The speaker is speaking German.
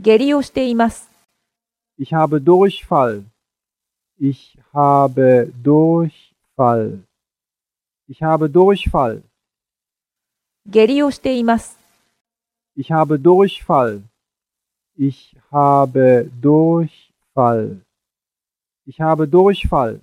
下痢をしています。Ich habe Durchfall. Ich habe Durchfall. Ich habe Durchfall. 下痢をしています。Ich habe Durchfall. Ich habe Durchfall. Ich habe Durchfall.